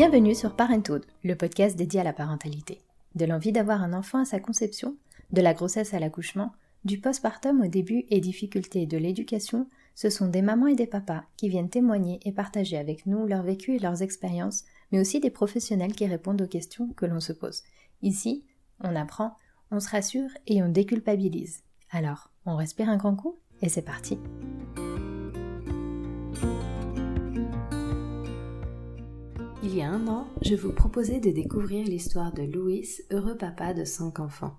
Bienvenue sur Parenthood, le podcast dédié à la parentalité. De l'envie d'avoir un enfant à sa conception, de la grossesse à l'accouchement, du postpartum au début et difficultés de l'éducation, ce sont des mamans et des papas qui viennent témoigner et partager avec nous leur vécu et leurs expériences, mais aussi des professionnels qui répondent aux questions que l'on se pose. Ici, on apprend, on se rassure et on déculpabilise. Alors, on respire un grand coup et c'est parti. Il y a un an, je vous proposais de découvrir l'histoire de Louis, heureux papa de cinq enfants.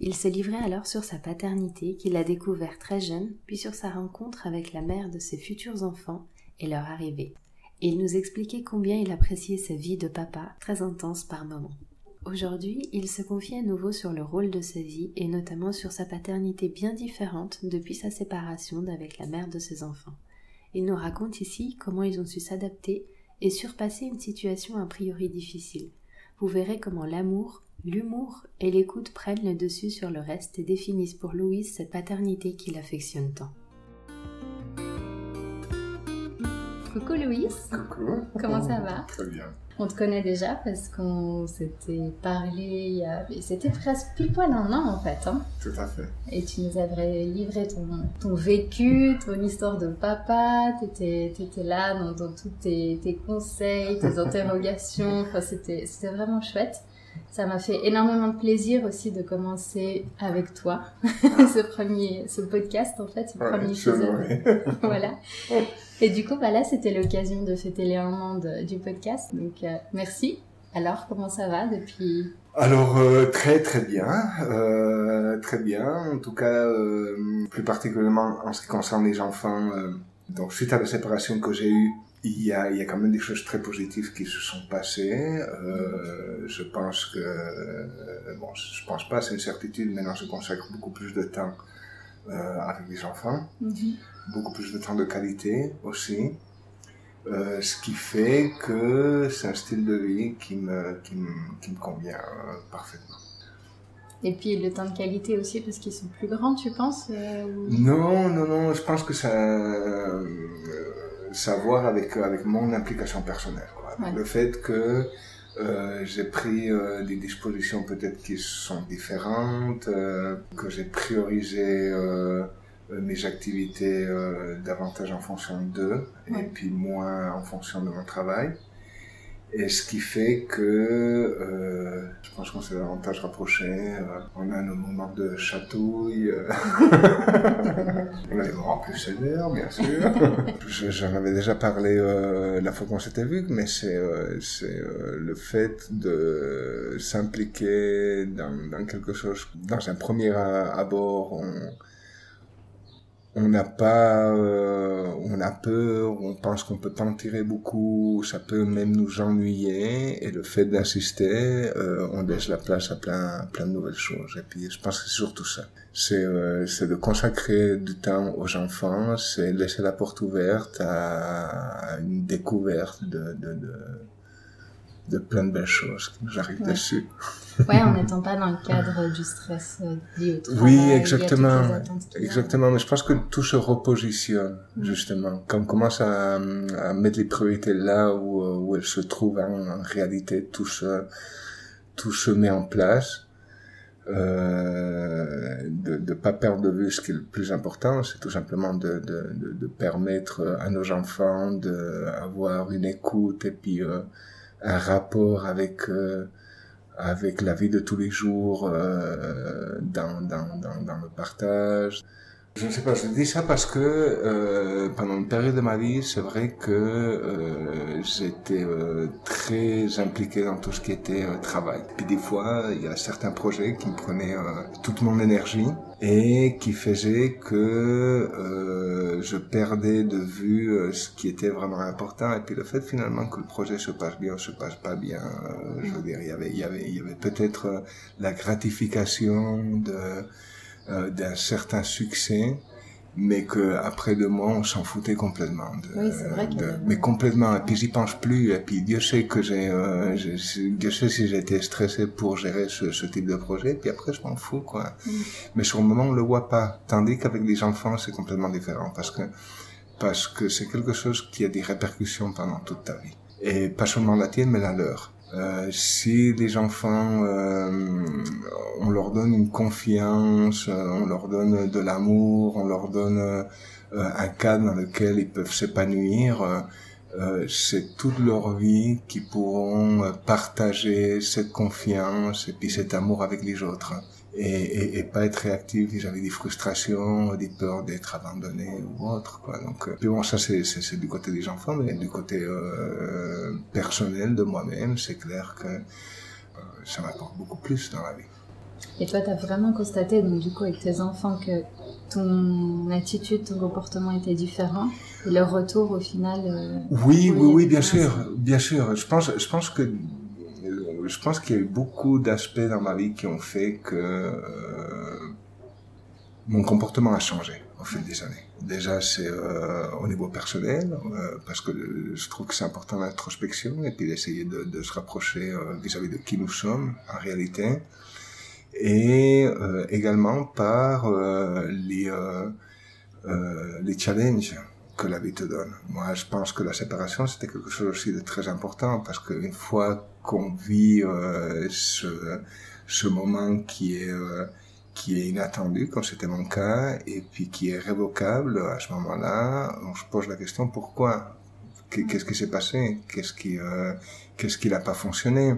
Il se livrait alors sur sa paternité qu'il a découvert très jeune, puis sur sa rencontre avec la mère de ses futurs enfants et leur arrivée. Et il nous expliquait combien il appréciait sa vie de papa, très intense par moments. Aujourd'hui, il se confie à nouveau sur le rôle de sa vie et notamment sur sa paternité bien différente depuis sa séparation d'avec la mère de ses enfants. Il nous raconte ici comment ils ont su s'adapter et surpasser une situation a priori difficile. Vous verrez comment l'amour, l'humour et l'écoute prennent le dessus sur le reste et définissent pour Louise cette paternité qu'il affectionne tant. Coucou Louise. Coucou. Comment ça va? Très bien. On te connaît déjà parce qu'on s'était parlé, il y a... c'était presque pile poil un an en fait. Hein Tout à fait. Et tu nous avais livré ton, ton vécu, ton histoire de papa, tu étais, là dans, dans tous tes, tes, conseils, tes interrogations, enfin, c'était vraiment chouette. Ça m'a fait énormément de plaisir aussi de commencer avec toi ce premier, ce podcast en fait, ce Ouais, premier épisode. voilà. Et du coup, bah là, c'était l'occasion de fêter les un an du podcast. Donc, euh, merci. Alors, comment ça va depuis? Alors euh, très très bien, euh, très bien. En tout cas, plus particulièrement en ce qui concerne les enfants. donc suite à la séparation que j'ai eue, il y a il y a quand même des choses très positives qui se sont passées. Euh, je pense que euh, bon, je pense pas, c'est une certitude. Maintenant, je consacre beaucoup plus de temps euh, avec les enfants. beaucoup plus de temps de qualité aussi. Ce qui fait que c'est un style de vie qui me, qui me, qui me convient parfaitement. Et puis le temps de qualité aussi parce qu'ils sont plus grands, tu penses ou- Non, non, non, je pense que ça, ça a à voir avec, avec mon implication personnelle. Quoi. Avec Ouais. Le fait que euh, j'ai pris euh, des dispositions peut-être qui sont différentes, euh, que j'ai priorisé euh, euh, mes activités euh, davantage en fonction d'eux et puis moins en fonction de mon travail. Et ce qui fait que euh, je pense qu'on s'est davantage rapprochés. euh, on a nos moments de chatouille. euh, on a des moments plus sévères, bien sûr. Je- J'en avais déjà parlé euh, la fois qu'on s'était vu, mais c'est euh, c'est le fait de s'impliquer dans, dans quelque chose. Dans un premier abord, on on n'a pas, euh, on a peur, on pense qu'on peut pas en tirer beaucoup, ça peut même nous ennuyer, et le fait d'insister, euh, on laisse la place à plein, plein de nouvelles choses. Et puis, je pense que c'est surtout ça. C'est, euh, c'est de consacrer du temps aux enfants, c'est laisser la porte ouverte à, une découverte de, de, de, de plein de belles choses qui nous arrivent Ouais. dessus. Ouais, en n'étant pas dans le cadre du stress euh, lié au travail. Oui, exactement. Exactement, mais je pense que tout se repositionne, Mm. justement. Quand on commence à, à mettre les priorités là où, euh, où elles se trouvent en, en réalité, tout se, tout se met en place. Euh, de ne pas perdre de vue ce qui est le plus important, c'est tout simplement de, de, de, de permettre à nos enfants d'avoir une écoute et puis euh, un rapport avec euh, avec la vie de tous les jours euh, dans, dans, dans, dans le partage. Je ne sais pas, je dis ça parce que euh, pendant une période de ma vie, c'est vrai que euh, j'étais euh, très impliqué dans tout ce qui était euh, travail. Puis des fois, il y a certains projets qui me prenaient euh, toute mon énergie et qui faisaient que euh, je perdais de vue ce qui était vraiment important. Et puis le fait finalement que le projet se passe bien ou se passe pas bien, euh, je veux dire, il y avait, il y avait, il y avait peut-être la gratification de euh, d'un certain succès, mais que après deux mois, on s'en foutait complètement. De, Oui, c'est vrai qu'il y de- mais complètement. Et puis j'y pense plus. Et puis Dieu sait que j'ai, euh, Dieu sait si été stressé pour gérer ce, ce type de projet. Puis après, je m'en fous, quoi. Mm. Mais sur le moment, on le voit pas. Tandis qu'avec les enfants, c'est complètement différent parce que parce que c'est quelque chose qui a des répercussions pendant toute ta vie. et pas seulement la tienne, mais la leur. Euh, si les enfants, euh, on leur donne une confiance, euh, on leur donne de l'amour, on leur donne euh, un cadre dans lequel ils peuvent s'épanouir, c'est toute leur vie qu'ils pourront partager cette confiance et puis cet amour avec les autres et, et, et, pas être réactif vis-à-vis des frustrations, des peurs d'être abandonné ou autre. Quoi. Donc, euh, bon, ça c'est, du côté des enfants, mais du côté euh, personnel de moi-même, c'est clair que euh, ça m'apporte beaucoup plus dans la vie. Et toi, tu as vraiment constaté, donc du coup, avec tes enfants, que ton attitude, ton comportement était différent et leur retour au final. Euh, oui, oui, oui, bien sûr, bien sûr. Je pense, je pense que je pense qu'il y a eu beaucoup d'aspects dans ma vie qui ont fait que euh, mon comportement a changé au fil des années. Déjà, c'est euh, au niveau personnel, euh, parce que je trouve que c'est important l'introspection et puis d'essayer de, se rapprocher vis-à-vis -vis de qui nous sommes en réalité. Et également par les, les challenges que la vie te donne. Moi, je pense que la séparation, c'était quelque chose aussi de très important parce qu'une fois qu'on vit euh, ce, ce moment qui est euh, qui est inattendu, comme c'était mon cas, et puis qui est révocable, à ce moment-là, on se pose la question pourquoi? Qu'est-ce qui s'est passé? Qu'est-ce qui euh, qu'est-ce qui n'a pas fonctionné?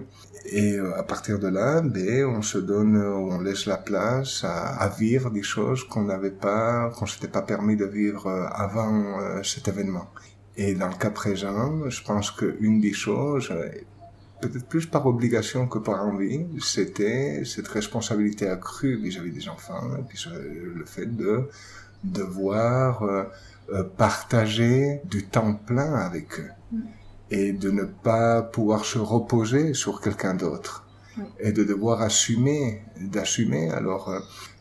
Et à partir de là, ben, on se donne, on laisse la place à, à vivre des choses qu'on n'avait pas, qu'on s'était pas permis de vivre avant cet événement. Et dans le cas présent, je pense qu'une des choses, peut-être plus par obligation que par envie, c'était cette responsabilité accrue vis-à-vis des enfants, et puis le fait de devoir euh, partager du temps plein avec eux mm. et de ne pas pouvoir se reposer sur quelqu'un d'autre et de devoir assumer, d'assumer. Alors, euh,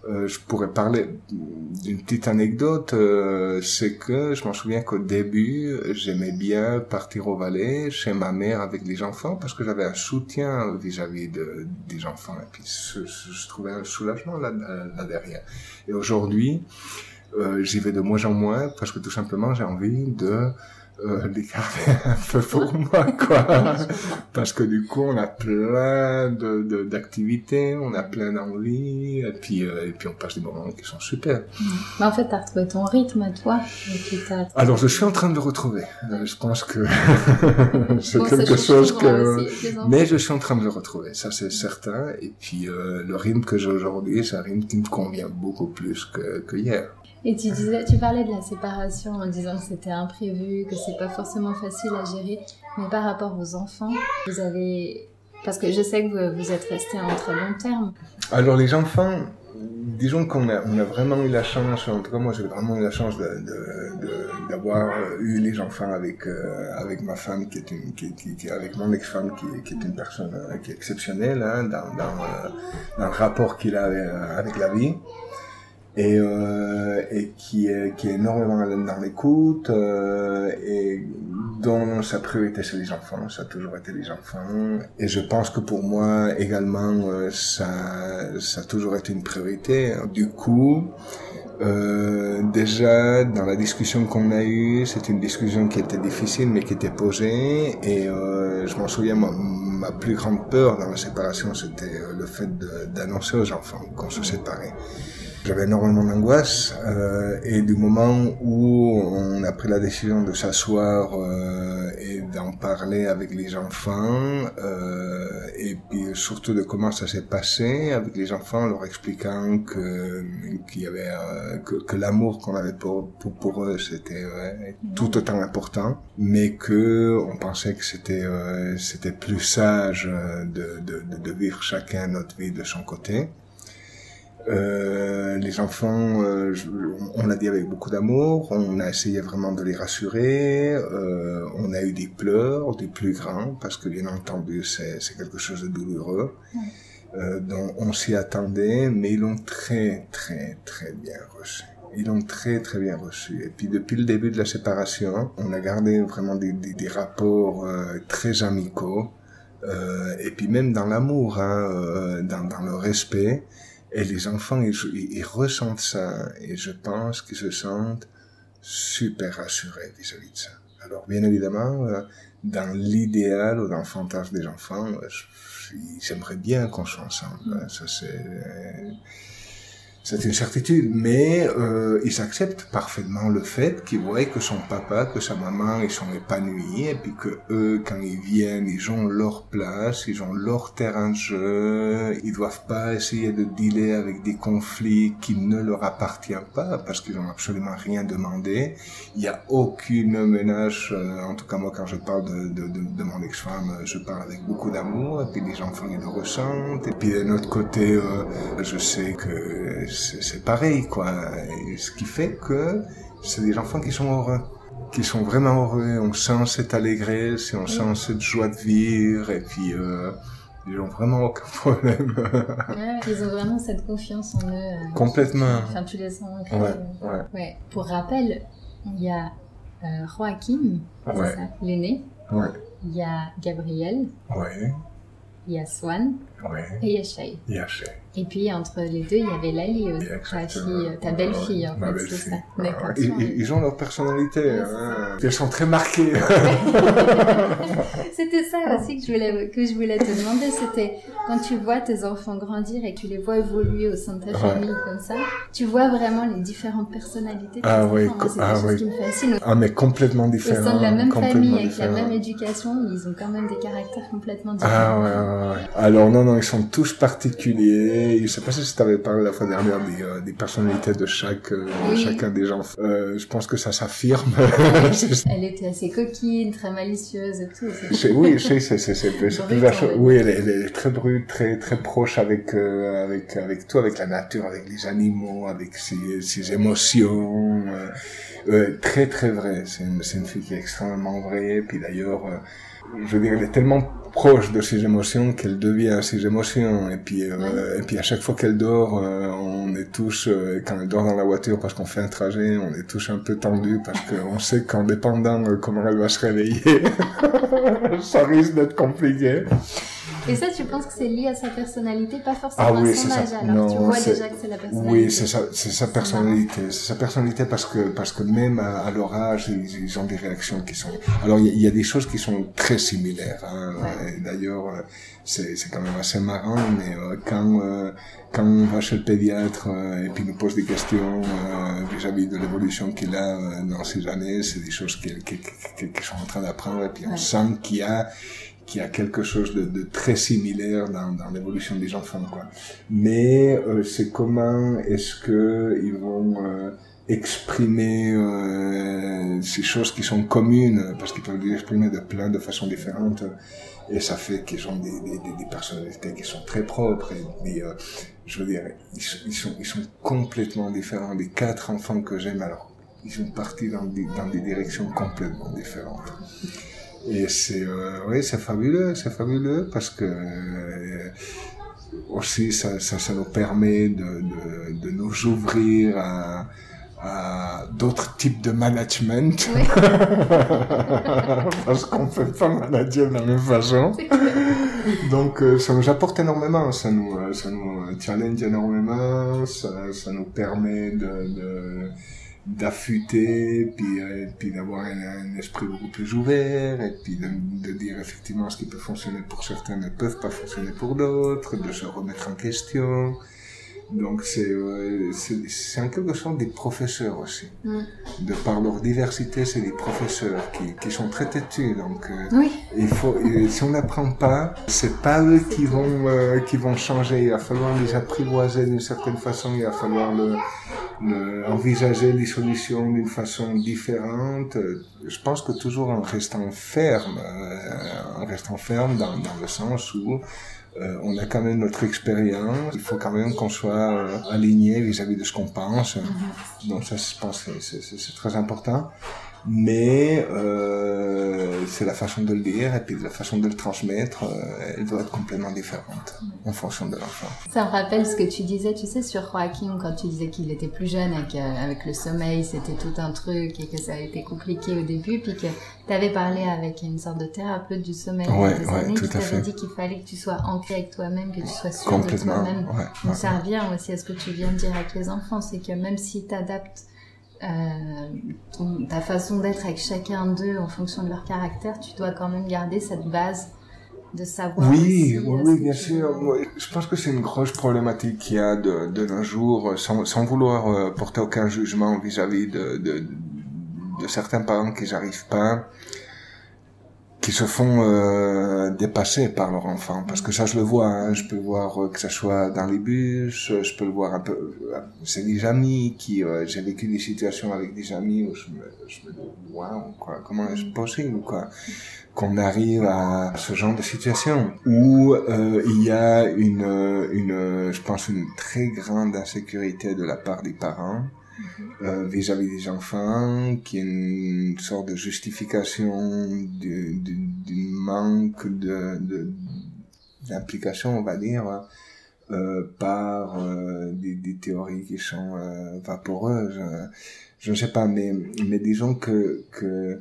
euh, je pourrais parler d'une petite anecdote, euh, c'est que je m'en souviens qu'au début, j'aimais bien partir au Valais chez ma mère avec les enfants parce que j'avais un soutien vis-à-vis de, des enfants et puis je, je trouvais un soulagement là, là derrière. Et aujourd'hui, euh, j'y vais de moins en moins parce que tout simplement j'ai envie de euh, les garder un peu pour moi quoi. Parce que du coup on a plein de d'activités on a plein d'envies et puis euh, et puis on passe des moments qui sont super. Mais en fait t'as retrouvé ton rythme toi alors je suis en train de le retrouver. Euh, je pense que c'est bon, quelque chose que mais je suis en train de le retrouver ça c'est certain. Et puis euh, le rythme que j'ai aujourd'hui c'est un rythme qui me convient beaucoup plus que, que hier et tu disais, tu parlais de la séparation en disant que c'était imprévu, que c'est pas forcément facile à gérer, mais par rapport aux enfants, vous avez, parce que je sais que vous, vous êtes resté en très long terme. Alors les enfants, disons qu'on a, vraiment eu la chance, en tout cas moi j'ai vraiment eu la chance d'avoir eu les enfants avec euh, avec ma femme qui est une qui, qui, avec mon ex-femme qui, est une personne euh, qui est exceptionnelle hein, dans dans, euh, le rapport qu'il a avec la vie et, euh, et qui est, qui est énormément dans l'écoute euh, et dont sa priorité c'est les enfants, ça a toujours été les enfants. Et je pense que pour moi également euh, ça, ça a toujours été une priorité. Du coup, euh, déjà dans la discussion qu'on a eue, c'était une discussion qui était difficile mais qui était posée et euh, je m'en souviens ma, ma plus grande peur dans la séparation c'était euh, le fait d'annoncer aux enfants qu'on se séparait. J'avais énormément d'angoisse euh, et du moment où on a pris la décision de s'asseoir euh, et d'en parler avec les enfants euh, et puis surtout de comment ça s'est passé avec les enfants, leur expliquant que qu'il y avait que, que l'amour qu'on avait pour, pour, eux c'était tout autant important, mais que on pensait que c'était c'était plus sage de, de, de vivre chacun notre vie de son côté. Euh, les enfants, euh, on l'a dit avec beaucoup d'amour, on a essayé vraiment de les rassurer, euh, on a eu des pleurs, des plus grands, parce que bien entendu c'est quelque chose de douloureux, ouais. Euh, donc on s'y attendait, mais ils l'ont très très très bien reçu. Ils l'ont très très bien reçu. Et puis depuis le début de la séparation, on a gardé vraiment des, des, des rapports euh, très amicaux, et puis même dans l'amour, hein, dans, dans le respect. Et les enfants, ils, ils, ressentent ça et je pense qu'ils se sentent super rassurés vis-à-vis de ça. Alors, bien évidemment, euh, dans l'idéal ou dans le fantasme des enfants, euh, j'aimerais bien qu'on soit ensemble. Ça, c'est c'est une certitude, mais euh, ils acceptent parfaitement le fait qu'ils voient que son papa, que sa maman, ils sont épanouis, et puis que eux, quand ils viennent, ils ont leur place, ils ont leur terrain de jeu, ils doivent pas essayer de dealer avec des conflits qui ne leur appartiennent pas, parce qu'ils ont absolument rien demandé. Il n'y a aucune menace, euh, en tout cas moi quand je parle de, de, de, de mon ex-femme, je parle avec beaucoup d'amour, et puis les enfants ils le ressentent, et puis d'un autre côté, euh, je sais que c'est pareil, quoi. Et ce qui fait que c'est des enfants qui sont heureux, qui sont vraiment heureux. On sent cette allégresse, on sent cette joie de vivre, et puis euh, ils n'ont vraiment aucun problème. ouais, ils ont vraiment cette confiance en eux. Euh, Complètement. Enfin, tu les sens. Ouais, ouais. ouais. Pour rappel, il y a euh, Joachim, ça, l'aîné. Ouais. Il y a Gabriel. Ouais. Il y a Swan. Ouais. Et il y a Shay. Il y a Shay. Et puis entre les deux, il y avait Lali aussi, ta fille, ta belle-fille en fait, belle c'est fille. ça. D'accord. Ils, ont leur personnalité. hein. Elles sont très marquées. C'était ça aussi que je voulais que je voulais te demander, c'était quand tu vois tes enfants grandir et que tu les vois évoluer au sein de ta Ouais. famille comme ça, tu vois vraiment les différentes personnalités de Ah oui, co- c'est ah oui. qui me fascinent. ah, mais complètement Au différent. sein de la même famille, avec la même éducation, ils ont quand même des caractères complètement différents. Ah ouais, ouais, ouais. Alors non, non, ils sont tous particuliers. Je sais pas si je t'avais parlé la fois dernière des, euh, des personnalités de chaque, euh, Oui. chacun des gens. Euh, je pense que ça s'affirme. Elle était assez coquine, très malicieuse et tout. c'est- oui, c'est c'est c'est c'est c'est Brute, plus la on chose. va Oui, elle est, elle est très brute, très très proche avec avec avec tout, avec la nature, avec les animaux, avec ses, ses émotions. très très vrai. C'est une c'est une fille qui est extrêmement vraie. Puis d'ailleurs, je veux dire, elle est tellement proche de ses émotions qu'elle devient ses émotions. Et puis euh, et puis à chaque fois qu'elle dort, euh, on est tous euh, quand elle dort dans la voiture parce qu'on fait un trajet, on est tous un peu tendus parce qu'on sait qu'en dépendant de comment elle va se réveiller, ça risque d'être compliqué. Et ça, tu penses que c'est lié à sa personnalité, pas forcément Ah oui, à son âge alors Non, tu vois déjà que c'est la personnalité. Oui, c'est sa, sa personnalité. C'est sa personnalité parce que, parce que même à, à leur âge, ils, ils ont des réactions qui sont. Alors, il y, a- il y a des choses qui sont très similaires. Hein. Ouais. D'ailleurs, euh, c'est, quand même assez marrant, mais euh, quand, euh, quand on va chez le pédiatre euh, et puis nous pose des questions euh, vis-à-vis de l'évolution qu'il a euh, dans ces années, c'est des choses qu'ils qui, qui, qui sont en train d'apprendre et puis on Ouais. sent qu'il y a qu'il y a quelque chose de, de très similaire dans, dans l'évolution des enfants, quoi. Mais euh, c'est comment est-ce que ils vont euh, exprimer euh, ces choses qui sont communes, parce qu'ils peuvent les exprimer de plein de façons différentes, et ça fait qu'ils ont des, des, des, personnalités qui sont très propres. Et, mais euh, je veux dire, ils sont ils sont complètement différents. Les quatre enfants que j'aime, alors ils sont partis dans des, dans des directions complètement différentes. Et c'est euh, oui, c'est fabuleux, c'est fabuleux parce que euh, aussi ça, ça, ça nous permet de, de, de nous ouvrir à, à d'autres types de management Oui. parce qu'on peut pas manager de la même façon. Donc euh, ça nous apporte énormément, ça nous ça nous challenge énormément, ça, ça nous permet de, de d'affûter, puis euh, d'avoir un, un esprit beaucoup plus ouvert, et puis de, de dire effectivement ce qui peut fonctionner pour certains ne peuvent pas fonctionner pour d'autres, de se remettre en question. Donc c'est euh, c'est en quelque sorte des professeurs aussi. Mm. De par leur diversité, c'est des professeurs qui qui sont très têtus, donc. euh, Oui, il faut, et si on n'apprend pas, c'est pas eux qui vont, euh, qui vont changer. Il va falloir les apprivoiser d'une certaine façon. Il va falloir le, le- envisager les solutions d'une façon différente. Euh, Je pense que toujours en restant ferme, euh, en restant ferme dans, dans le sens où euh, on a quand même notre expérience. Il faut quand même qu'on soit euh, aligné vis-à-vis de ce qu'on pense. Donc ça, je pense que c'est- c'est c'est très important. Mais euh, c'est la façon de le dire et puis la façon de le transmettre, euh, elle doit être complètement différente en fonction de l'enfant. ça me rappelle ce que tu disais, tu sais, sur Joachim, quand tu disais qu'il était plus jeune et qu'avec le sommeil, c'était tout un truc et que ça a été compliqué au début, puis que tu avais parlé avec une sorte de thérapeute du sommeil Ouais, des ouais, années, tout qui t'avait dit qu'il fallait que tu sois ancré avec toi-même, que tu sois sûr de toi-même. Ouais, ouais. ça revient aussi à ce que tu viens de dire avec les enfants, c'est que même si tu adaptes euh, ta façon d'être avec chacun d'eux en fonction de leur caractère, tu dois quand même garder cette base de savoir. Oui, oui, bien sûr. je pense que c'est une grosse problématique qu'il y a de, de nos jours, sans, sans vouloir euh, porter aucun jugement vis-à-vis de, de, de, certains parents qui n'arrivent pas qui se font euh, dépasser par leur enfant parce que ça je le vois hein. je peux voir euh, que ça soit dans les bus je peux le voir un peu euh, c'est des amis qui euh, j'ai vécu des situations avec des amis où je me, je me dis waouh quoi comment est-ce possible quoi qu'on arrive à ce genre de situation où euh, il y a une une je pense une très grande insécurité de la part des parents euh, vis-à-vis des enfants, qui est une sorte de justification du, du, du manque de d'implication, on va dire, euh, par euh, des, des, théories qui sont euh, vaporeuses. Je ne sais pas, mais, mais disons que, que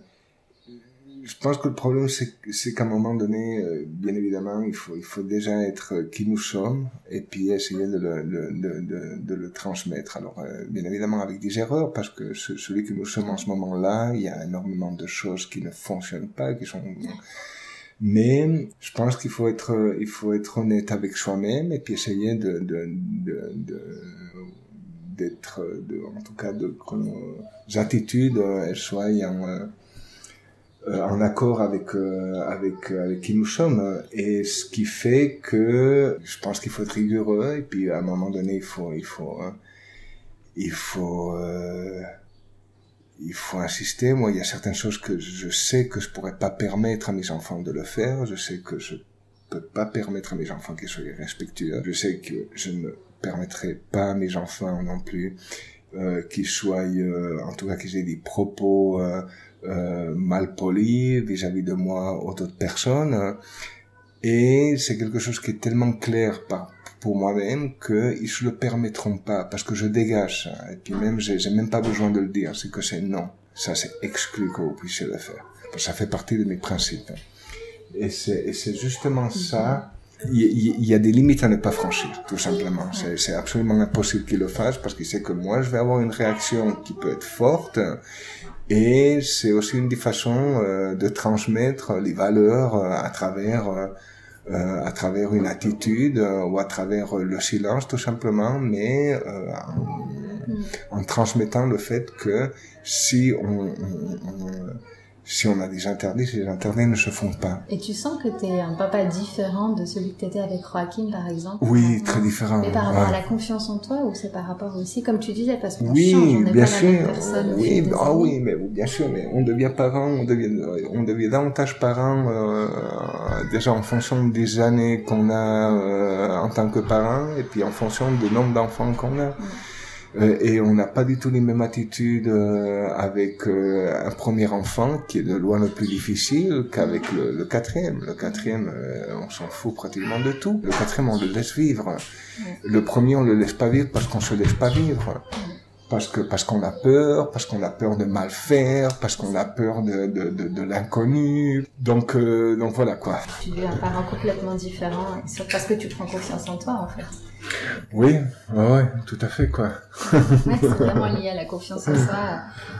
je pense que le problème, c'est qu'à un moment donné, euh, bien évidemment, il faut, déjà être qui nous sommes et puis essayer de le, transmettre. Alors, euh, bien évidemment, avec des erreurs, parce que celui que nous sommes en ce moment-là, il y a énormément de choses qui ne fonctionnent pas, qui sont... Mais je pense qu'il faut être, il faut être honnête avec soi-même et puis essayer de, d'être, en tout cas, de que nos attitudes, elles soient en, euh, en accord avec euh, avec euh, avec qui nous sommes. Et ce qui fait que je pense qu'il faut être rigoureux et puis à un moment donné il faut il faut il faut il faut insister. Moi il y a certaines choses que je sais que je pourrais pas permettre à mes enfants de le faire. Je sais que je peux pas permettre à mes enfants qu'ils soient respectueux. Je sais que je ne permettrai pas à mes enfants non plus euh, qu'ils soient en tout cas qu'ils aient des propos euh, mal poli vis-à-vis de moi ou d'autres personnes. Et c'est quelque chose qui est tellement clair par, pour moi-même qu'ils se le permettront pas parce que je dégage. Et puis même, j'ai même pas besoin de le dire, c'est que c'est non. Ça, c'est exclu que vous puissiez le faire. Ça fait partie de mes principes. Et c'est justement ça. Il y, a des limites à ne pas franchir, tout simplement. C'est absolument impossible qu'il le fasse parce qu'il sait que moi, je vais avoir une réaction qui peut être forte et c'est aussi une des façons euh, de transmettre les valeurs euh, à travers euh, à travers une attitude ou à travers le silence tout simplement, mais en, en, transmettant le fait que si on, on si on a des interdits, ces interdits ne se font pas. Et tu sens que tu es un papa différent de celui que tu étais avec Joachim, par exemple? Oui, très différent. Mais par rapport à la confiance en toi ou c'est par rapport aussi, comme tu disais, parce qu'on oui, change, on bien pas sûr. la même personne. Oui, des ah oui, mais bien sûr, mais on devient parent, on devient, on devient davantage parent euh, déjà en fonction des années qu'on a euh, en tant que parent et puis en fonction du nombre d'enfants qu'on a. Euh, et on n'a pas du tout les mêmes attitudes euh, avec euh, un premier enfant qui est de loin le plus difficile qu'avec le, le quatrième. Le quatrième, euh, on s'en fout pratiquement de tout. Le quatrième, on le laisse vivre. Le premier, on le laisse pas vivre parce qu'on se laisse pas vivre. Parce que parce qu'on a peur, parce qu'on a peur de mal faire, parce qu'on a peur de de, de, de l'inconnu. Donc euh, donc voilà quoi. Tu es un parent complètement différent, c'est parce que tu prends confiance en toi, en fait. Oui, ouais, ouais, tout à fait quoi. Ouais, c'est vraiment lié à la confiance en soi,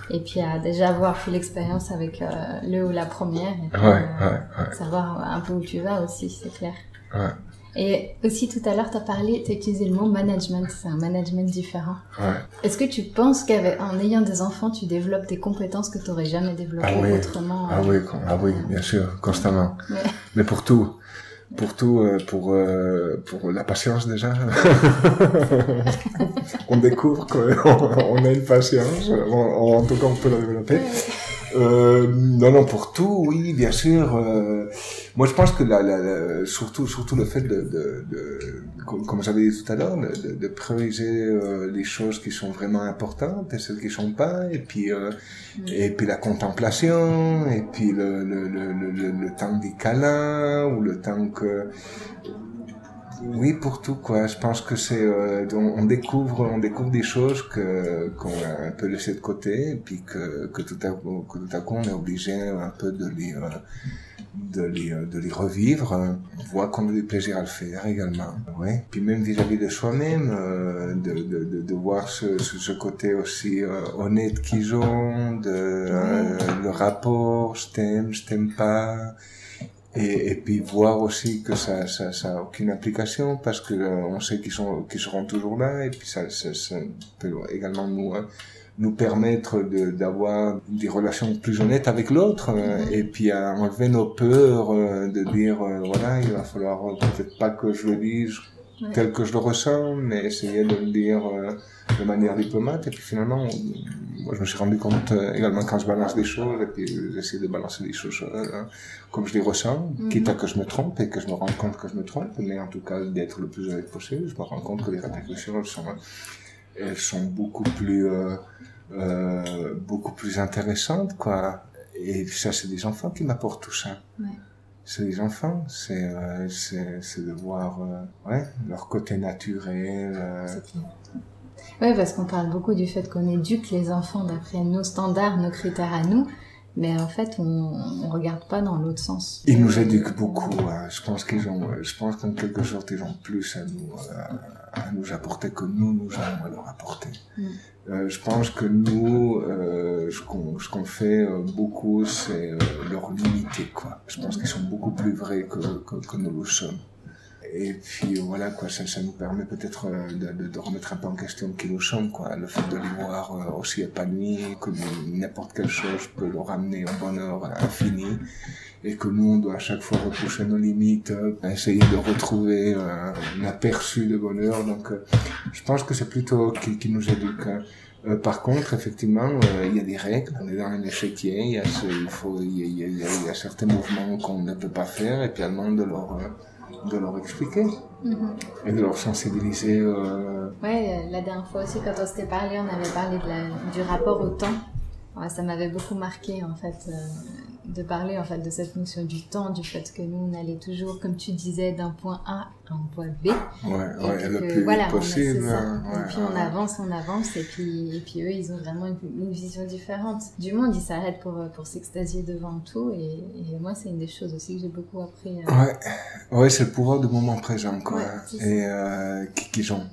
et puis à déjà avoir fait l'expérience avec euh, le ou la première, et puis, Ouais, euh, ouais, ouais. savoir un peu où tu vas aussi, c'est clair. Ouais. Et aussi tout à l'heure, tu as parlé, tu as utilisé le mot management, c'est un management différent. Ouais. Est-ce que tu penses qu'en ayant des enfants, tu développes des compétences que tu n'aurais jamais développées Ah oui. autrement Ah euh, oui, ah oui, bien sûr, constamment. Mais pour tout, pour tout, euh, pour euh, pour la patience déjà. on découvre qu'on on a une patience, on- en tout cas on peut la développer. Euh, non, non, pour tout, oui, bien sûr. euh, moi, je pense que la, la, la- surtout, surtout le fait de, de, de comme, comme j'avais dit tout à l'heure, de, de, prioriser euh, les choses qui sont vraiment importantes et celles qui sont pas, et puis euh, et puis la contemplation, et puis le, le, le, le, le, le temps des câlins, ou le temps que... Oui, pour tout, quoi. Je pense que c'est... Euh, on, on découvre on découvre des choses que qu'on a un peu laissées de côté, et puis que, que, tout à, coup- que tout à coup on est obligé un peu de les, euh, de les, euh, de les revivre. On voit qu'on a du plaisir à le faire également. Ouais. Puis même vis-à-vis de soi-même, euh, de, de, de, de, voir ce, ce, côté aussi euh, honnête qu'ils ont, de euh, le rapport, je t'aime, je t'aime pas. Et, et, puis voir aussi que ça, ça, ça a aucune application parce que on sait qu'ils sont, qu'ils seront toujours là et puis ça, ça, ça peut également nous hein, nous permettre de d'avoir des relations plus honnêtes avec l'autre euh, mhm. et puis à enlever nos peurs euh, de dire euh, voilà il va falloir peut-être pas que je le dise tel que je le ressens mais essayer de le dire de manière diplomate et puis finalement moi je me suis rendu compte également quand je balance des choses et puis j'essaie de balancer des choses comme je les ressens mhm. quitte à que je me trompe et que je me rende compte que je me trompe mais en tout cas d'être le plus honnête possible je me rends compte que les répercussions elles sont elles sont beaucoup plus euh, euh, beaucoup plus intéressantes quoi et ça c'est des enfants qui m'apportent tout ça ouais. C'est des enfants c'est euh, de voir euh, ouais leur côté naturel euh. oui parce qu'on parle beaucoup du fait qu'on éduque les enfants d'après nos standards nos critères à nous mais en fait, on, on regarde pas dans l'autre sens. Ils nous éduquent beaucoup. Hein. Je pense qu'ils ont, je pense qu'en quelque sorte, ils ont plus à nous, à, nous apporter que nous, nous allons à leur apporter. Mm. Euh, je pense que nous, euh, ce qu'on fait euh, beaucoup, c'est leur limiter, quoi. Je pense qu'ils sont beaucoup plus vrais que, que, que nous le sommes. Et puis voilà quoi, ça, ça nous permet peut-être euh, de, de, de, remettre un peu en question qui nous sommes quoi, le fait de les voir euh, aussi épanouis, que n'importe quelle chose peut leur amener un bonheur infini, et que nous on doit à chaque fois repousser nos limites, euh, essayer de retrouver un aperçu de bonheur. Donc je pense que c'est plutôt qui, qui nous éduque. Euh, par contre, effectivement, euh, il y a des règles. On est dans un échiquier. Il y a, ce, il faut, il y a, y y a certains mouvements qu'on ne peut pas faire, et puis à de leur de leur expliquer mm -hmm. et de leur sensibiliser. Euh... Ouais, la dernière fois aussi, quand on s'était parlé, on avait parlé de la, du rapport au temps. Ouais, ça m'avait beaucoup marqué en fait. Euh, de parler en fait de cette notion du temps, du fait que nous on allait toujours, comme tu disais, d'un point A à un point B. Ouais, ouais, le plus voilà, possible. On ouais, et puis on avance, on avance, et puis et puis eux ils ont vraiment une, une vision différente du monde. Ils s'arrêtent pour pour s'extasier devant tout, et, et moi c'est une des choses aussi que j'ai beaucoup appris. Euh... Ouais, ouais, c'est le pouvoir du moment présent quoi, et euh, qu'ils ont.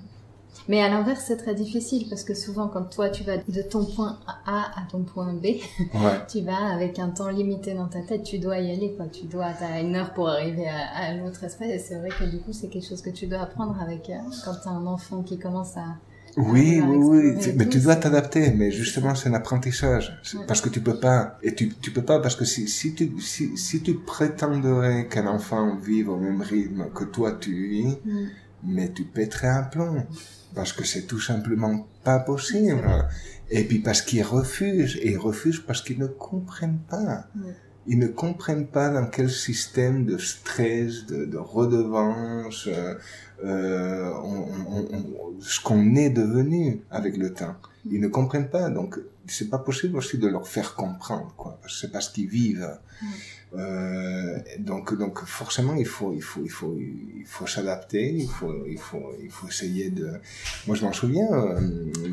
Mais à l'inverse, c'est très difficile parce que souvent, quand toi, tu vas de ton point A à ton point B, ouais. tu vas avec un temps limité dans ta tête, tu dois y aller, quoi. Tu dois, as une heure pour arriver à, à l'autre espace. Et c'est vrai que du coup, c'est quelque chose que tu dois apprendre avec, euh, quand tu as un enfant qui commence à, oui, oui, oui, mais tu dois t'adapter. Mais justement, c'est un apprentissage. Parce que tu peux pas, et tu, tu peux pas, parce que si, si tu, si, si tu prétendrais qu'un enfant vive au même rythme que toi tu vis, mm. mais tu pèterais un plomb parce que c'est tout simplement pas possible. Et puis parce qu'ils refusent, et ils refusent parce qu'ils ne comprennent pas. Ils ne comprennent pas dans quel système de stress, de, de redevance, euh, euh on, on, on, ce qu'on est devenu avec le temps. Ils ne comprennent pas, donc c'est pas possible aussi de leur faire comprendre, quoi, parce que c'est parce qu'ils vivent. Euh, donc, donc forcément, il faut, il faut, il faut, il faut s'adapter. Il faut, il faut, il faut essayer de. Moi, je m'en souviens euh,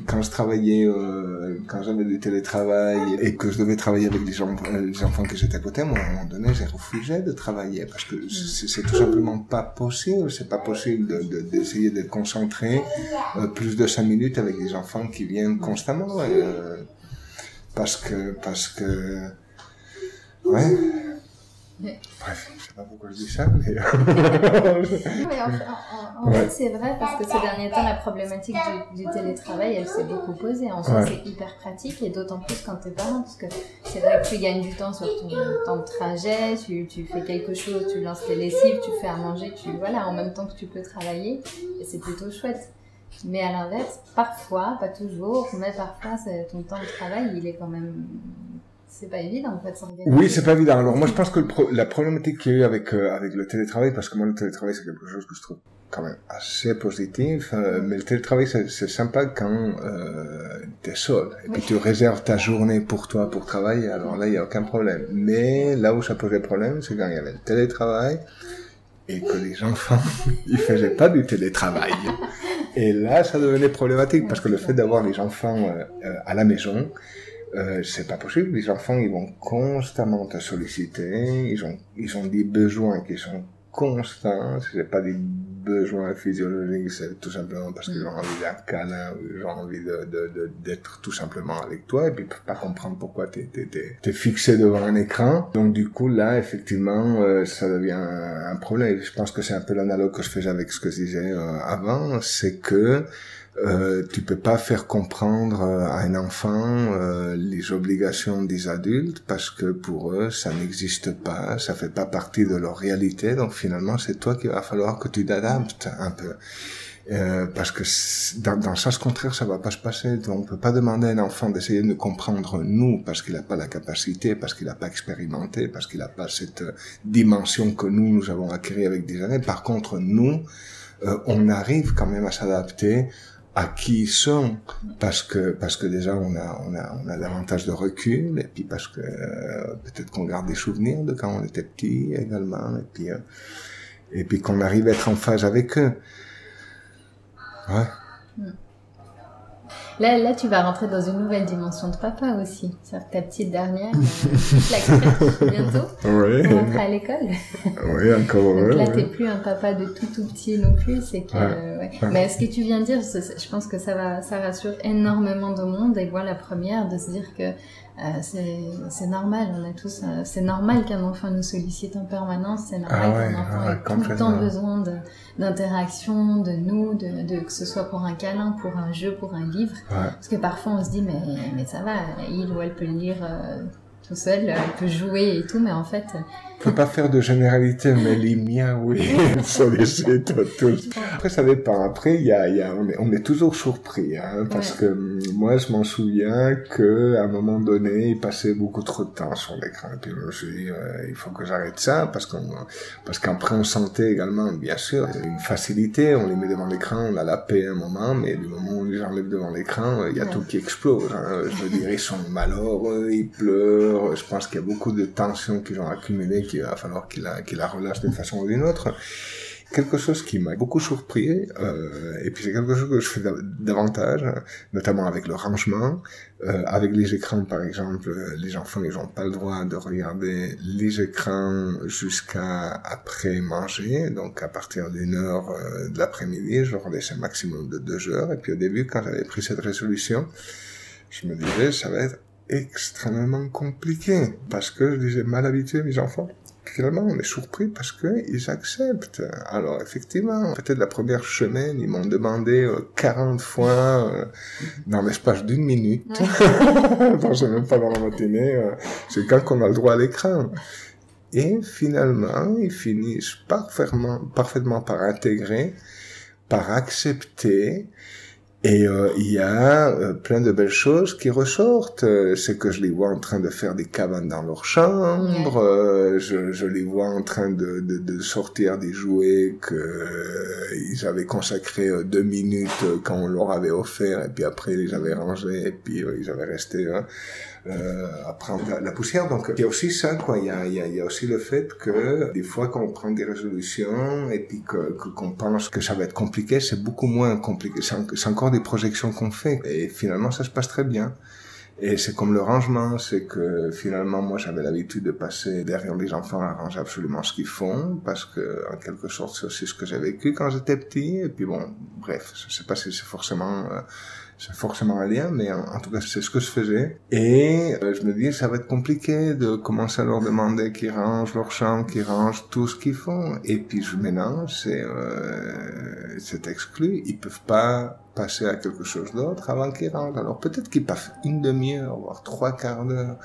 quand je travaillais, euh, quand j'avais du télétravail et que je devais travailler avec les, gens, les enfants que j'étais à côté. Moi, à un moment donné, j'ai refusé de travailler parce que c'est tout simplement pas possible. C'est pas possible de d'essayer de, d'être concentré plus de cinq minutes avec des enfants qui viennent constamment. Euh, parce que, parce que, ouais. Bref, je sais pas pourquoi je dis ça, mais... mais en, en, en ouais. fait, c'est vrai parce que ces derniers temps, la problématique du, du télétravail, elle s'est beaucoup posée. En soi, ouais. c'est hyper pratique et d'autant plus quand t'es parent, parce que c'est vrai que tu gagnes du temps sur ton temps de trajet, tu, tu fais quelque chose, tu lances tes lessives, tu fais à manger, tu, voilà, en même temps que tu peux travailler, et c'est plutôt chouette. Mais à l'inverse, parfois, pas toujours, mais parfois, ton temps de travail, il est quand même c'est pas évident en fait. Oui, c'est pas évident. Alors moi je pense que pro la problématique qu'il y a eu avec euh, avec le télétravail, parce que moi le télétravail c'est quelque chose que je trouve quand même assez positif, euh, mais le télétravail c'est sympa quand euh, t'es seul et oui. puis tu réserves ta journée pour toi pour travailler. Alors là il y a aucun problème. Mais là où ça posait problème, c'est quand il y avait le télétravail et que les enfants ils faisaient pas du télétravail. Et là ça devenait problématique parce que le fait d'avoir les enfants euh, à la maison euh, c'est pas possible. Les enfants, ils vont constamment te solliciter. Ils ont, ils ont des besoins qui sont constants. C'est pas des besoins physiologiques, c'est tout simplement parce qu'ils ont envie d'un câlin, ou ils ont envie de, de, d'être tout simplement avec toi, et puis ils peuvent pas comprendre pourquoi t'es, t'es, t'es, t'es fixé devant un écran. Donc du coup, là, effectivement, euh, ça devient un problème. Je pense que c'est un peu l'analogue que je faisais avec ce que je disais euh, avant, c'est que euh, tu peux pas faire comprendre euh, à un enfant euh, les obligations des adultes parce que pour eux ça n'existe pas, ça fait pas partie de leur réalité. Donc finalement c'est toi qu'il va falloir que tu t'adaptes un peu. Euh, parce que dans, dans le sens contraire, ça va pas se passer. Donc, on peut pas demander à un enfant d'essayer de nous comprendre nous parce qu'il n'a pas la capacité, parce qu'il n'a pas expérimenté, parce qu'il n'a pas cette dimension que nous nous avons acquis avec des années. Par contre, nous, on arrive quand même à s'adapter à qui ils sont parce que parce que déjà on a on a on a davantage de recul et puis parce que euh, peut-être qu'on garde des souvenirs de quand on était petit également et puis euh, et puis qu'on arrive à être en phase avec eux ouais hmm. Là, là, tu vas rentrer dans une nouvelle dimension de papa aussi. C'est-à-dire que ta petite dernière, euh, bientôt, oui. pour rentrer à l'école. oui, encore. Donc là, t'es plus un papa de tout tout petit non plus. C'est que, ouais. Mais ce que tu viens de dire, je pense que ça va, ça rassure énormément de monde. Et voilà, la première, de se dire que c'est normal, on a tous, euh, c'est normal qu'un enfant nous sollicite en permanence, c'est normal ah qu'un enfant ait tout le temps besoin d'interaction, de, nous, de, de, que ce soit pour un câlin, pour un jeu, pour un livre. Parce que parfois on se dit, mais, mais ça va, il ou elle peut lire euh, tout seul, elle peut jouer et tout, mais en fait, on peut pas faire de généralité, mais les miens, oui, sollicitent tous. Après, ça dépend. Après, il y a, y a, on est, on est toujours surpris, hein, parce que hum, moi, je m'en souviens que à un moment donné, il passait beaucoup trop de temps sur l'écran. Et puis, je me suis dit, euh, il faut que j'arrête ça, parce qu'on, parce qu'après, on sentait également, bien sûr, une facilité. On les met devant l'écran, on a la paix un moment, mais du moment où on les enlève devant l'écran, il y a tout qui explose. Hein. Je veux dire, ils sont malheureux, ils pleurent. Je pense qu'il y a beaucoup de tensions qu'ils ont accumulées qu'il va falloir qu'il la, qu'il la relâche d'une façon ou d'une autre. Quelque chose qui m'a beaucoup surpris, euh, et puis c'est quelque chose que je fais davantage, notamment avec le rangement, euh, avec les écrans par exemple, les enfants ils n'ont pas le droit de regarder les écrans jusqu'à après manger, donc à partir d'une heure euh, de l'après-midi, je leur laisse un maximum de deux heures, et puis au début quand j'avais pris cette résolution, je me disais ça va être extrêmement compliqué parce que je disais mal habitué mes enfants finalement, on est surpris parce qu'ils acceptent. Alors, effectivement, peut-être la première semaine, ils m'ont demandé 40 euh, fois euh, dans l'espace d'une minute. non, c'est même pas dans la matinée. Euh, c'est quand qu'on a le droit à l'écran. Et finalement, ils finissent parfaitement, parfaitement par intégrer, par accepter, et euh, il y a euh, plein de belles choses qui ressortent. Euh, c'est que je les vois en train de faire des cabanes dans leur chambre. je, je, les vois en train de, de, de sortir des jouets qu'ils ils avaient consacré deux minutes quand on leur avait offert. Et puis après, ils les avaient rangés. Et puis ils avaient resté hein, euh, à prendre la, poussière. Donc il y a aussi ça, quoi. Il y a, y a, y a aussi le fait que des fois quand on prend des résolutions et puis que qu'on pense que ça va être compliqué, c'est beaucoup moins compliqué. C'est encore des projections qu'on fait et finalement ça se passe très bien. Et c'est comme le rangement, c'est que finalement moi j'avais l'habitude de passer derrière les enfants à ranger absolument ce qu'ils font parce que en quelque sorte c'est aussi ce que j'ai vécu quand j'étais petit. Et puis bon, bref, je sais pas si c'est forcément euh, c'est forcément un lien, mais en, tout cas, c'est ce que je faisais. Et euh, je me dis, ça va être compliqué de commencer à leur demander qu'ils rangent leur chambre, qu'ils rangent tout ce qu'ils font. Et puis, je mélange, c'est, euh, exclu. Ils peuvent pas passer à quelque chose d'autre avant qu'ils rangent. Alors, peut-être qu'ils passent une demi-heure, voire trois quarts d'heure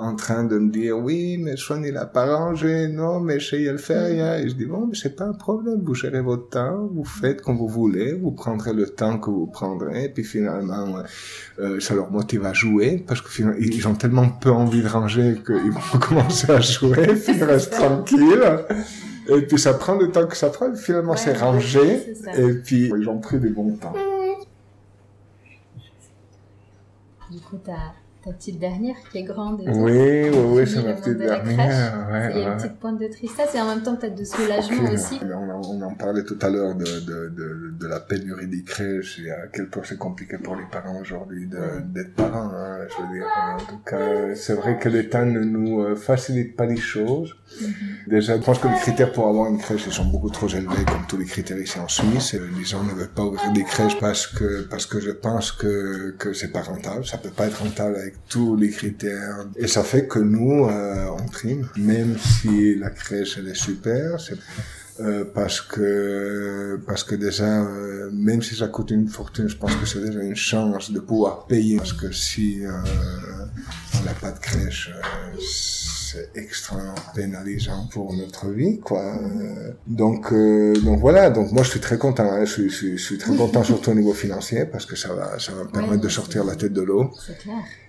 en train de me dire oui mais Sean il a pas rangé non mais chez fait rien et je dis bon mais c'est pas un problème vous gérez votre temps vous faites comme vous voulez vous prendrez le temps que vous prendrez et puis finalement euh, ça leur motive à jouer parce que finalement ils ont tellement peu envie de ranger qu'ils vont commencer à jouer puis ils restent tranquilles. Et puis ça prend le temps que ça prend. Finalement c'est rangé et puis ils ont pris des bons temps du coup t'as ta petite dernière qui est grande. Et oui, oui, oui, c'est ma petite dernière. Ouais, une petite pointe de tristesse et en même temps peut-être de soulagement aussi. On, en parlait tout à l'heure de, de, de, de, la pénurie des crèches et à quel point c'est compliqué pour les parents aujourd'hui d'être parents. Hein, je veux dire, en tout cas, c'est vrai que l'État ne nous euh, facilite pas les choses. Mm-hmm. Déjà, je pense que les critères pour avoir une crèche ils sont beaucoup trop élevés, comme tous les critères ici en Suisse. Les gens ne veulent pas ouvrir des crèches parce que parce que je pense que que c'est pas rentable. Ça peut pas être rentable avec tous les critères. Et ça fait que nous, euh, on prime, même si la crèche elle est super, euh, parce que parce que déjà euh, même si ça coûte une fortune je pense que c'est déjà une chance de pouvoir payer parce que si on n'a pas de crèche euh, c'est extrêmement pénalisant pour notre vie, quoi. Euh, donc, euh, donc voilà. Donc moi, je suis très content. Hein. Je, suis, je, suis, très content surtout au niveau financier parce que ça va, ça va me permettre de sortir la tête de l'eau.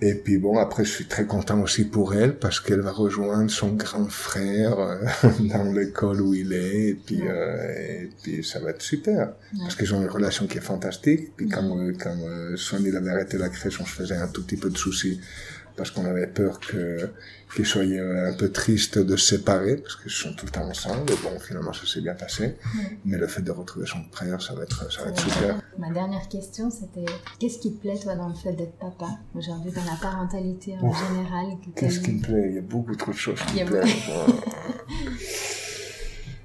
Et puis bon, après, je suis très content aussi pour elle parce qu'elle va rejoindre son grand frère euh, dans l'école où il est. Et puis, et puis ça va être super parce qu'ils ont une relation qui est fantastique. Puis quand, quand Sony avait arrêté la crèche, on se faisait un tout petit peu de soucis parce qu'on avait peur que qu'ils soient un peu tristes de se séparer parce qu'ils sont tout le temps ensemble. Et bon, finalement, ça s'est bien passé. Mais le fait de retrouver son frère, ça va être, ça va être super. Ma dernière question, c'était qu'est-ce qui te plaît toi dans le fait d'être papa? Aujourd'hui, dans la parentalité en général Qu'est-ce qui me plaît? Il y a beaucoup trop de choses qui me plaisent.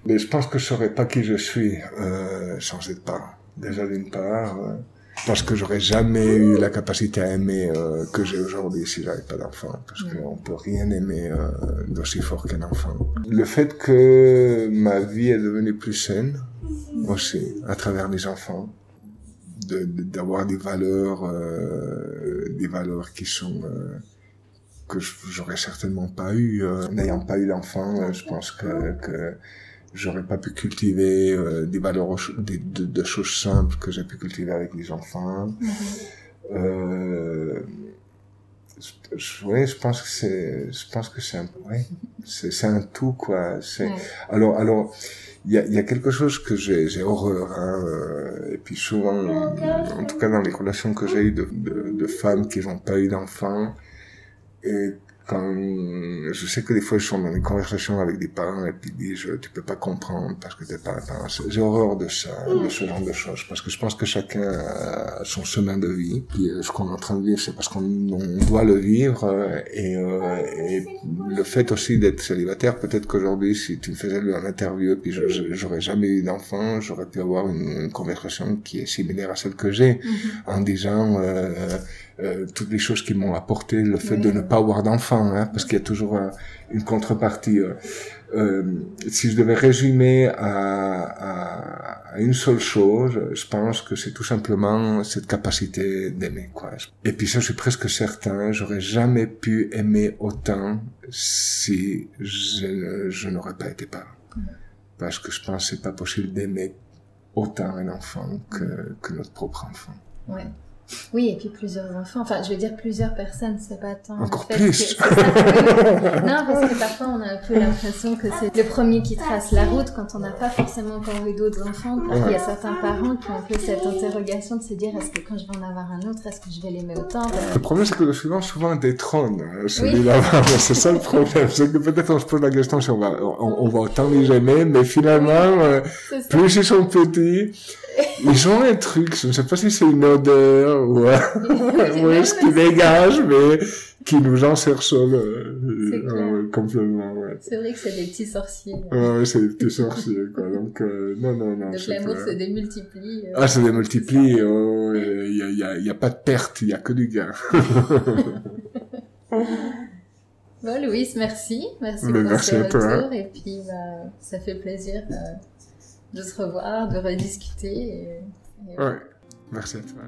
Mais je pense que je saurais pas qui je suis euh, sans être parent. Déjà d'une part. Euh, parce que j'aurais jamais eu la capacité à aimer euh, que j'ai aujourd'hui si j'avais pas d'enfant. Parce qu'on peut rien aimer euh, d'aussi fort qu'un enfant. Le fait que ma vie est devenue plus saine aussi à travers les enfants d'avoir de, des valeurs euh, des valeurs qui sont euh, que j'aurais certainement pas eu euh, n'ayant pas eu d'enfant je pense que, que j'aurais pas pu cultiver euh, des valeurs des, de, de, choses simples que j'ai pu cultiver avec les enfants. Mm euh, je, ouais, je pense que c'est, je pense que c'est un, ouais, c'est, c'est un tout quoi. C'est, alors, alors, il y a, y a quelque chose que j'ai, j'ai horreur. Hein, euh, et puis souvent, en tout cas dans les relations que j'ai eues de, de, de femmes qui n'ont pas eu d'enfants et quand je sais que des fois je suis dans des conversations avec des parents et puis ils disent tu peux pas comprendre parce que t'es pas un parent. J'ai horreur de ça, de ce genre de choses parce que je pense que chacun a son chemin de vie. Puis euh, ce qu'on est en train de vivre, c'est parce qu'on doit le vivre euh, et, euh, et le fait aussi d'être célibataire. Peut-être qu'aujourd'hui, si tu me faisais un interview puis j'aurais jamais eu d'enfant, j'aurais pu avoir une, conversation qui est similaire à celle que j'ai mm-hmm. en disant euh, euh, toutes les choses qui m'ont apporté le fait de ne pas avoir d'enfant, hein, parce qu'il y a toujours une contrepartie. Euh, euh, si je devais résumer à, à, à, une seule chose, je pense que c'est tout simplement cette capacité d'aimer. Quoi. Et puis ça, je suis presque certain, j'aurais jamais pu aimer autant si je, je n'aurais pas été parent. Parce que je pense que c'est pas possible d'aimer autant un enfant que, que notre propre enfant. Ouais. Oui, et puis plusieurs enfants. Enfin, je veux dire plusieurs personnes, c'est pas tant. Encore plus. non, parce que parfois on a un peu l'impression que c'est le premier qui trace la route quand on n'a pas forcément encore eu d'autres enfants. Il y a certains parents qui ont un peu cette interrogation de se dire est-ce que quand je vais en avoir un autre, est-ce que je vais l'aimer autant? Le problème, c'est que le suivant souvent détrône hein, celui-là. c'est ça le problème. C'est que peut-être on se pose la question si on va, on, va autant les aimer, mais finalement, euh, plus ils sont petits, ils ont un truc, je ne sais pas si c'est une odeur ou, euh, ce qui dégage, mais qui nous encercelle euh, euh, complètement. Ouais. C'est vrai que c'est des petits sorciers. Ouais, c'est des petits sorciers, quoi. Donc, euh, non, non, non. Donc l'amour se démultiplie. Ah, se démultiplie. Oh, il y a, y, a, y a pas de perte, il y a que du gain. bon, Louis, merci. Merci pour merci ce retour. Et puis, bah, ça fait plaisir de se revoir, de rediscuter. Et, et... Ouais, merci à toi.